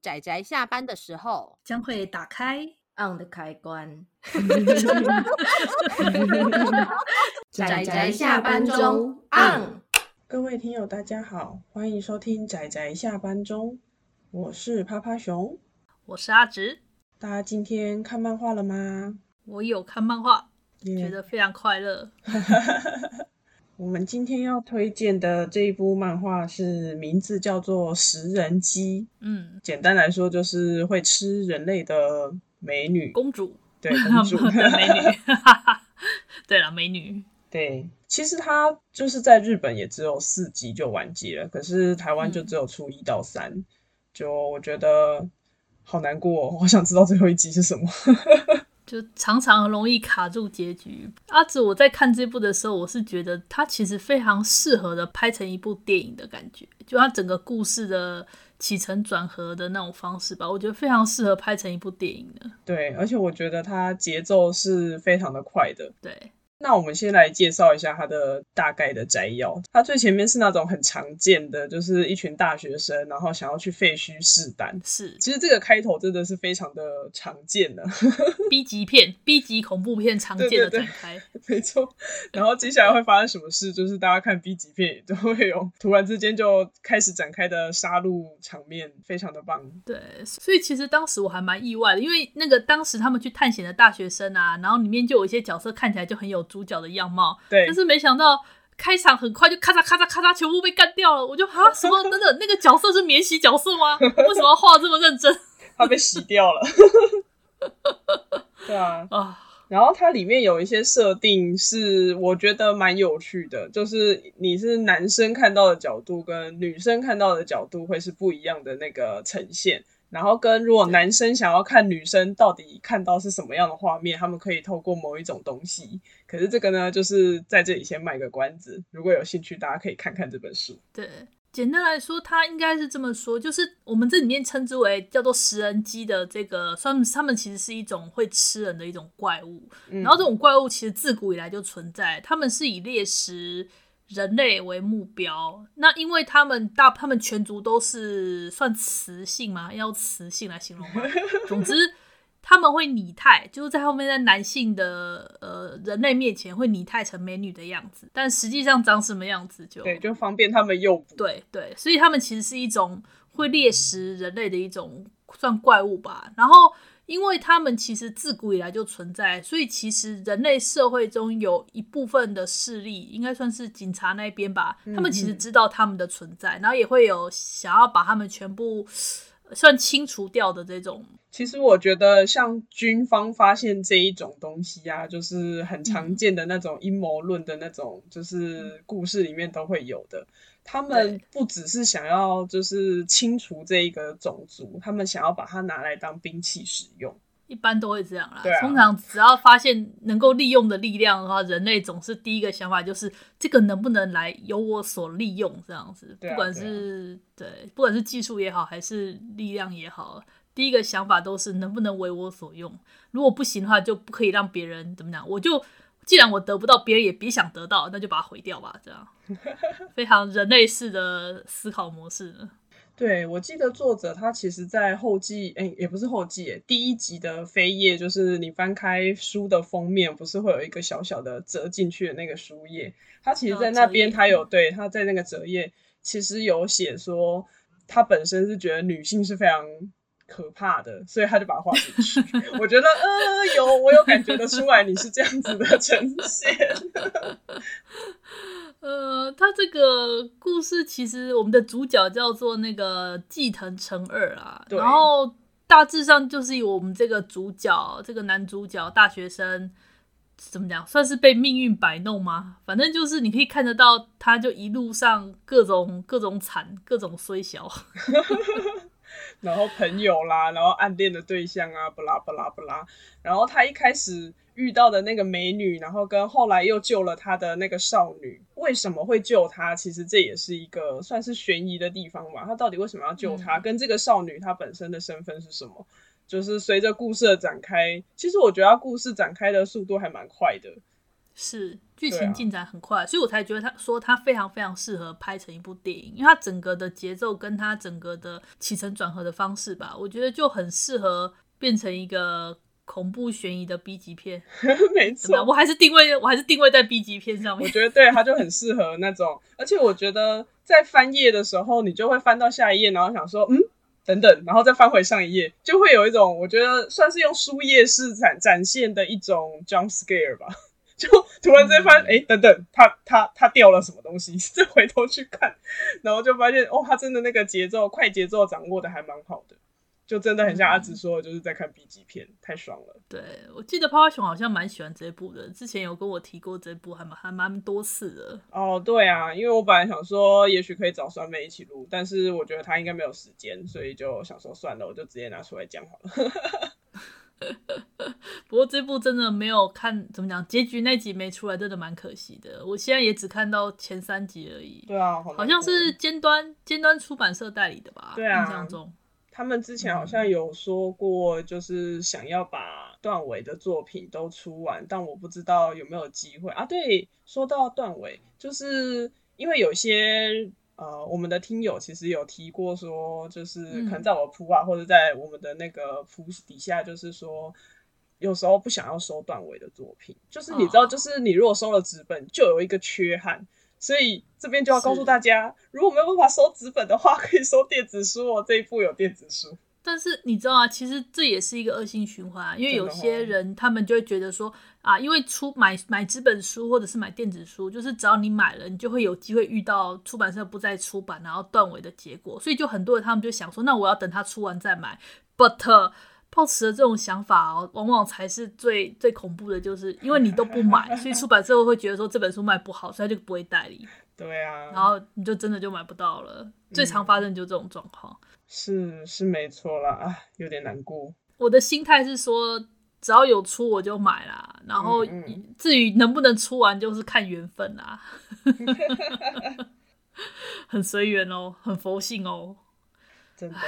宅宅下班的时候将会打开 on 的开关。仔仔下班中 on。各位听友，大家好，欢迎收听仔仔下班中，我是趴趴熊，我是阿直。大家今天看漫画了吗？我有看漫画，yeah. 觉得非常快乐。我们今天要推荐的这一部漫画是名字叫做《食人鸡》。嗯，简单来说就是会吃人类的美女公主。对，公主 美女。对了，美女。对，其实它就是在日本也只有四集就完结了，可是台湾就只有出一到三，嗯，就我觉得好难过，我好想知道最后一集是什么。就常常容易卡住结局。阿紫，我在看这部的时候，我是觉得它其实非常适合的拍成一部电影的感觉，就它整个故事的起承转合的那种方式吧，我觉得非常适合拍成一部电影的。对，而且我觉得它节奏是非常的快的。对。那我们先来介绍一下它的大概的摘要。它最前面是那种很常见的，就是一群大学生，然后想要去废墟试胆。是，其实这个开头真的是非常的常见的，B 级片、B 级恐怖片常见的展开。对对对，没错。然后接下来会发生什么事？就是大家看 B 级片也都会有突然之间就开始展开的杀戮场面，非常的棒。对，所以其实当时我还蛮意外的，因为那个当时他们去探险的大学生啊，然后里面就有一些角色看起来就很有。主角的样貌，对，但是没想到开场很快就咔嚓咔嚓咔嚓，全部被干掉了。我就啊，什么 等等，那个角色是免洗角色吗？为什么要画这么认真？他被洗掉了。对啊，啊，然后它里面有一些设定是我觉得蛮有趣的，就是你是男生看到的角度跟女生看到的角度会是不一样的那个呈现。然后跟如果男生想要看女生到底看到是什么样的画面，他们可以透过某一种东西。可是这个呢，就是在这里先卖个关子，如果有兴趣，大家可以看看这本书。对，简单来说，他应该是这么说，就是我们这里面称之为叫做食人鸡的这个，算他们其实是一种会吃人的一种怪物。嗯。然后这种怪物其实自古以来就存在，他们是以猎食。人类为目标，那因为他们大，他们全族都是算雌性嘛，要雌性来形容吗？总之，他们会拟态，就是在后面在男性的呃人类面前会拟态成美女的样子，但实际上长什么样子就对，就方便他们诱捕。对对，所以他们其实是一种会猎食人类的一种算怪物吧，然后。因为他们其实自古以来就存在，所以其实人类社会中有一部分的势力，应该算是警察那边吧，他们其实知道他们的存在，然后也会有想要把他们全部算清除掉的这种。其实我觉得，像军方发现这一种东西啊，就是很常见的那种阴谋论的那种，就是故事里面都会有的。他们不只是想要就是清除这一个种族，他们想要把它拿来当兵器使用。一般都会这样啦。对啊。通常只要发现能够利用的力量的话，人类总是第一个想法就是这个能不能来由我所利用这样子。啊。不管是对，不管是技术也好，还是力量也好，第一个想法都是能不能为我所用。如果不行的话，就不可以让别人怎么讲。我就。既然我得不到，别人也别想得到，那就把它毁掉吧。这样 非常人类式的思考模式呢。对，我记得作者他其实，在后记，哎，也不是后记，哎，第一集的扉页，就是你翻开书的封面，不是会有一个小小的折进去的那个书页？他其实，在那边，他有对他在那个折页，其实有写说，他本身是觉得女性是非常。可怕的，所以他就把它画进去。我觉得，呃，有我有感觉得出来，你是这样子的呈现。呃，他这个故事其实我们的主角叫做那个季藤诚二啊，然后大致上就是以我们这个主角，这个男主角大学生怎么讲，算是被命运摆弄吗？反正就是你可以看得到，他就一路上各种各种惨，各种衰小。然后朋友啦，然后暗恋的对象啊，不啦不啦不啦。然后他一开始遇到的那个美女，然后跟后来又救了他的那个少女，为什么会救他？其实这也是一个算是悬疑的地方吧。他到底为什么要救他？嗯、跟这个少女她本身的身份是什么？就是随着故事的展开，其实我觉得他故事展开的速度还蛮快的。是剧情进展很快，啊、所以我才觉得他说他非常非常适合拍成一部电影，因为他整个的节奏跟他整个的起承转合的方式吧，我觉得就很适合变成一个恐怖悬疑的 B 级片。没错，我还是定位我还是定位在 B 级片上面。我觉得对，他就很适合那种，而且我觉得在翻页的时候，你就会翻到下一页，然后想说嗯。等等，然后再翻回上一页，就会有一种我觉得算是用书页式展展现的一种 jump scare 吧。就突然之间发现，哎、嗯，等等，他他他掉了什么东西？再回头去看，然后就发现，哦，他真的那个节奏快节奏掌握的还蛮好的。就真的很像阿紫说的，就是在看 B 级片，嗯、太爽了。对，我记得泡泡熊好像蛮喜欢这部的，之前有跟我提过这部还蛮还蛮多次的。哦，对啊，因为我本来想说，也许可以找酸妹一起录，但是我觉得她应该没有时间，所以就想说算了，我就直接拿出来讲好了。不过这部真的没有看，怎么讲？结局那集没出来，真的蛮可惜的。我现在也只看到前三集而已。对啊，好，好像是尖端尖端出版社代理的吧？对啊，印象中。他们之前好像有说过，就是想要把段尾的作品都出完，但我不知道有没有机会啊。对，说到段尾，就是因为有些呃，我们的听友其实有提过说，就是可能在我铺啊，或者在我们的那个铺底下，就是说有时候不想要收段尾的作品，就是你知道，就是你如果收了纸本，就有一个缺憾。所以这边就要告诉大家，如果没有办法收纸本的话，可以收电子书哦。这一部有电子书，但是你知道啊，其实这也是一个恶性循环啊，因为有些人他们就会觉得说啊，因为出买买纸本书或者是买电子书，就是只要你买了，你就会有机会遇到出版社不再出版，然后断尾的结果。所以就很多人他们就想说，那我要等他出完再买。But 抱持的这种想法哦，往往才是最最恐怖的，就是因为你都不买，所以出版社会觉得说这本书卖不好，所以他就不会代理。对啊，然后你就真的就买不到了。嗯、最常发生就这种状况。是是没错啦，啊，有点难过。我的心态是说，只要有出我就买啦，然后至于能不能出完，就是看缘分啦。很随缘哦，很佛性哦，真的，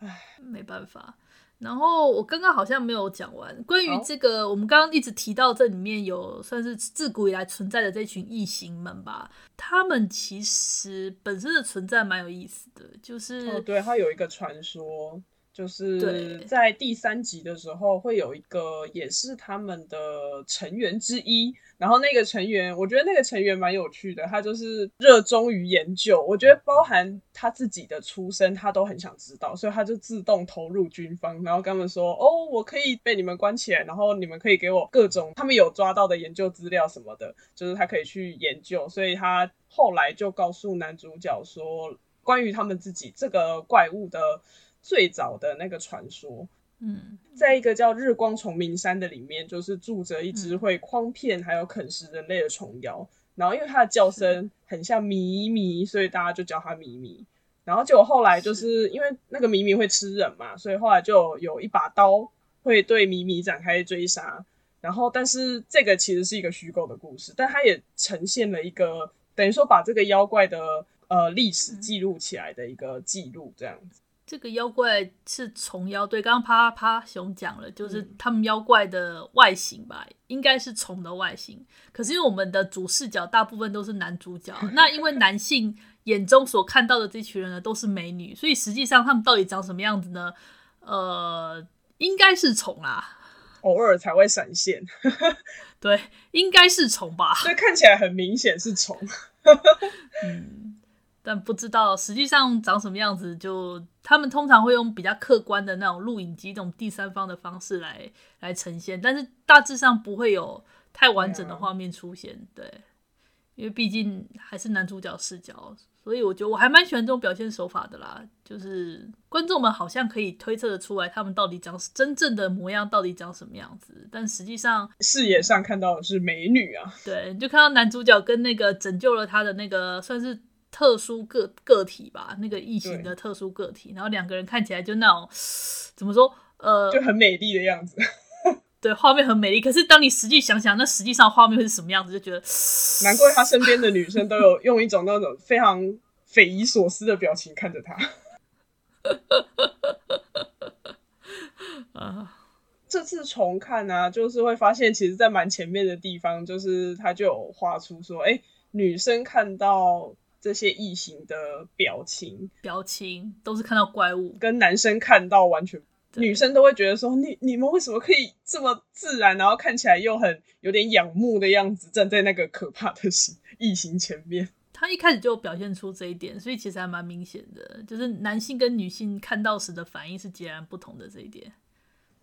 唉，没办法。然后我刚刚好像没有讲完关于这个，oh. 我们刚刚一直提到这里面有算是自古以来存在的这群异形们吧，他们其实本身的存在蛮有意思的，就是哦，对，它有一个传说。就是在第三集的时候，会有一个也是他们的成员之一。然后那个成员，我觉得那个成员蛮有趣的，他就是热衷于研究。我觉得包含他自己的出身，他都很想知道，所以他就自动投入军方，然后跟他们说：“哦，我可以被你们关起来，然后你们可以给我各种他们有抓到的研究资料什么的，就是他可以去研究。”所以他后来就告诉男主角说，关于他们自己这个怪物的。最早的那个传说，嗯，在一个叫日光虫鸣山的里面，就是住着一只会诓骗还有啃食人类的虫妖。然后因为它的叫声很像咪咪，所以大家就叫它咪咪。然后结果后来就是因为那个咪咪会吃人嘛，所以后来就有一把刀会对咪咪展开追杀。然后但是这个其实是一个虚构的故事，但它也呈现了一个等于说把这个妖怪的呃历史记录起来的一个记录，这样子。这个妖怪是虫妖，对，刚刚啪啪熊讲了，就是他们妖怪的外形吧，嗯、应该是虫的外形。可是因为我们的主视角大部分都是男主角，那因为男 性眼中所看到的这群人呢都是美女，所以实际上他们到底长什么样子呢？呃，应该是虫啦，偶尔才会闪现。对，应该是虫吧？所以看起来很明显是虫。嗯。但不知道实际上长什么样子就，他们通常会用比较客观的那种录影机、这种第三方的方式来来呈现，但是大致上不会有太完整的画面出现。对，因为毕竟还是男主角视角，所以我觉得我还蛮喜欢这种表现手法的啦。就是观众们好像可以推测的出来，他们到底长真正的模样到底长什么样子，但实际上视野上看到的是美女啊。对，你就看到男主角跟那个拯救了他的那个算是。特殊个个体吧，那个异形的特殊个体，然后两个人看起来就那种 怎么说，呃，就很美丽的样子。对，画面很美丽。可是当你实际想想，那实际上画面会是什么样子，就觉得 难怪他身边的女生都有用一种那种非常匪夷所思的表情看着他。啊，这次重看啊，就是会发现，其实，在蛮前面的地方，就是他就有画出说，哎、欸，女生看到这些异形的表情，表情都是看到怪物，跟男生看到完全，女生都会觉得说，你你们为什么可以这么自然，然后看起来又很有点仰慕的样子，站在那个可怕的异形前面。他一开始就表现出这一点，所以其实还蛮明显的，就是男性跟女性看到时的反应是截然不同的这一点。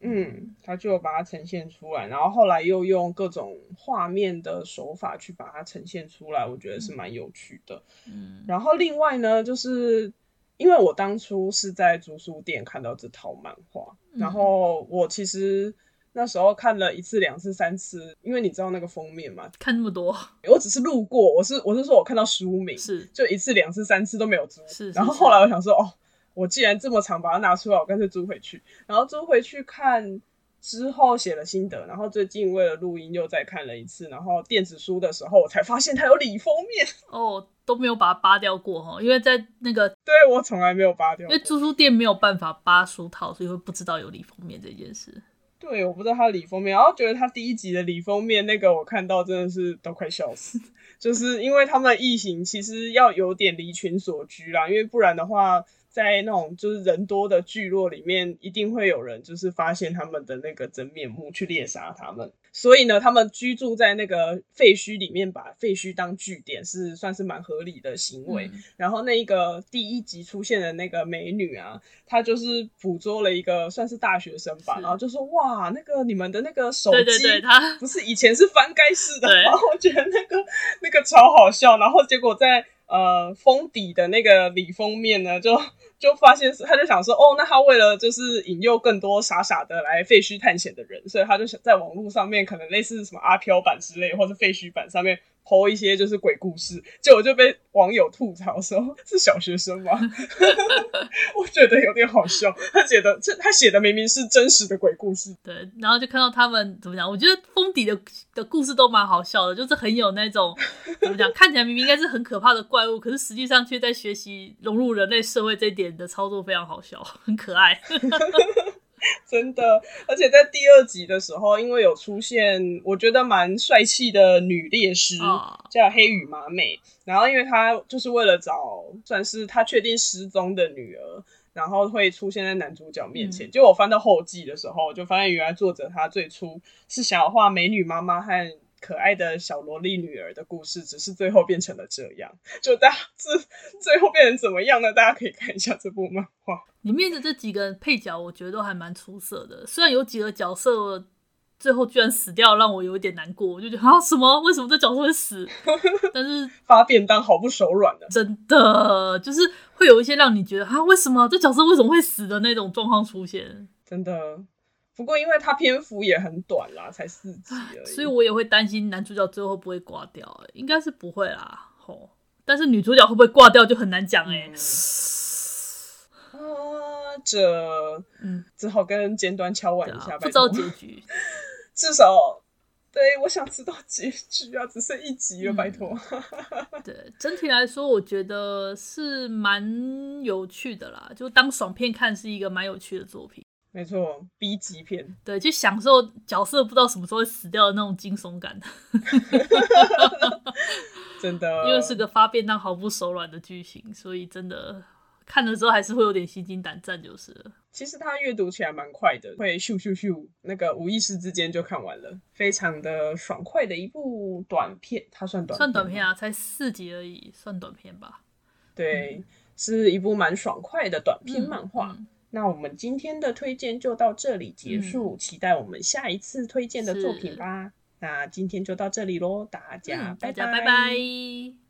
嗯，他就把它呈现出来，然后后来又用各种画面的手法去把它呈现出来，我觉得是蛮有趣的。嗯，然后另外呢，就是因为我当初是在租书店看到这套漫画，然后我其实。那时候看了一次、两次、三次，因为你知道那个封面嘛，看那么多，我只是路过，我是我是说我看到书名，是。就一次、两次、三次都没有租，是，是，然后后来我想说，哦，我既然这么长，把它拿出来，我干脆租回去，然后租回去看之后写了心得，然后最近为了录音又再看了一次，然后电子书的时候我才发现它有里封面，哦，都没有把它扒掉过哈，因为在那个对我从来没有扒掉，因为租书店没有办法扒书套，所以会不知道有里封面这件事。对，我不知道他里封面，然后觉得他第一集的里封面那个，我看到真的是都快笑死，就是因为他们异形其实要有点离群所居啦，因为不然的话。在那种就是人多的聚落里面，一定会有人就是发现他们的那个真面目，去猎杀他们。所以呢，他们居住在那个废墟里面，把废墟当据点，是算是蛮合理的行为。嗯。然后那一个第一集出现的那个美女啊，她就是捕捉了一个算是大学生吧，然后就说：“哇，那个你们的那个手机，对对对，她不是以前是翻盖式的。”然后我觉得那个那个超好笑。然后结果在。呃，封底的那个里封面呢，就 就发现是，他就想说，哦，那他为了就是引诱更多傻傻的来废墟探险的人，所以他就想在网络上面可能类似什么阿飘版之类，或者废墟版上面。剖一些就是鬼故事，结果就被网友吐槽说是小学生吗？我觉得有点好笑。他写的这他写的明明是真实的鬼故事，对。然后就看到他们怎么讲，我觉得封底的的故事都蛮好笑的，就是很有那种 怎么讲，看起来明明应该是很可怕的怪物，可是实际上却在学习融入人类社会这一点的操作非常好笑，很可爱。真的，而且在第二集的时候，因为有出现我觉得蛮帅气的女猎师，哦，叫黑羽麻美。然后，因为她就是为了找算是她确定失踪的女儿，然后会出现在男主角面前。结果我翻到后记的时候，就发现原来作者他最初是想要画美女妈妈和。可爱的小萝莉女儿的故事，只是最后变成了这样。就大家这最后变成怎么样呢？大家可以看一下这部漫画里面的这几个配角，我觉得都还蛮出色的。虽然有几个角色最后居然死掉，让我有一点难过。我就觉得啊，什么？为什么这角色会死？但是发便当好不手软的，真的就是会有一些让你觉得啊，为什么这角色为什么会死的那种状况出现，真的。不过，因为它篇幅也很短啦，才四集而已，所以我也会担心男主角最后不会挂掉，欸。应该是不会啦，吼！但是女主角会不会挂掉就很难讲哎，欸。啊，这嗯，只好跟尖端敲碗一下，啊，不知道结局。至少，对，我想知道结局啊，只剩一集了，嗯，拜托。对，整体来说，我觉得是蛮有趣的啦，就当爽片看是一个蛮有趣的作品。没错，B 级片，对，去享受角色不知道什么时候会死掉的那种惊悚感，真的，因为是个发便当毫不手软的剧情，所以真的看了之后还是会有点心惊胆战，就是了。其实它阅读起来蛮快的，会咻咻咻，那个无意识之间就看完了，非常的爽快的一部短片，它算短片算短片啊，才四集而已，算短片吧？对，嗯、是一部蛮爽快的短片漫画。那我们今天的推荐就到这里结束，嗯，期待我们下一次推荐的作品吧。那今天就到这里喽，大家拜拜拜。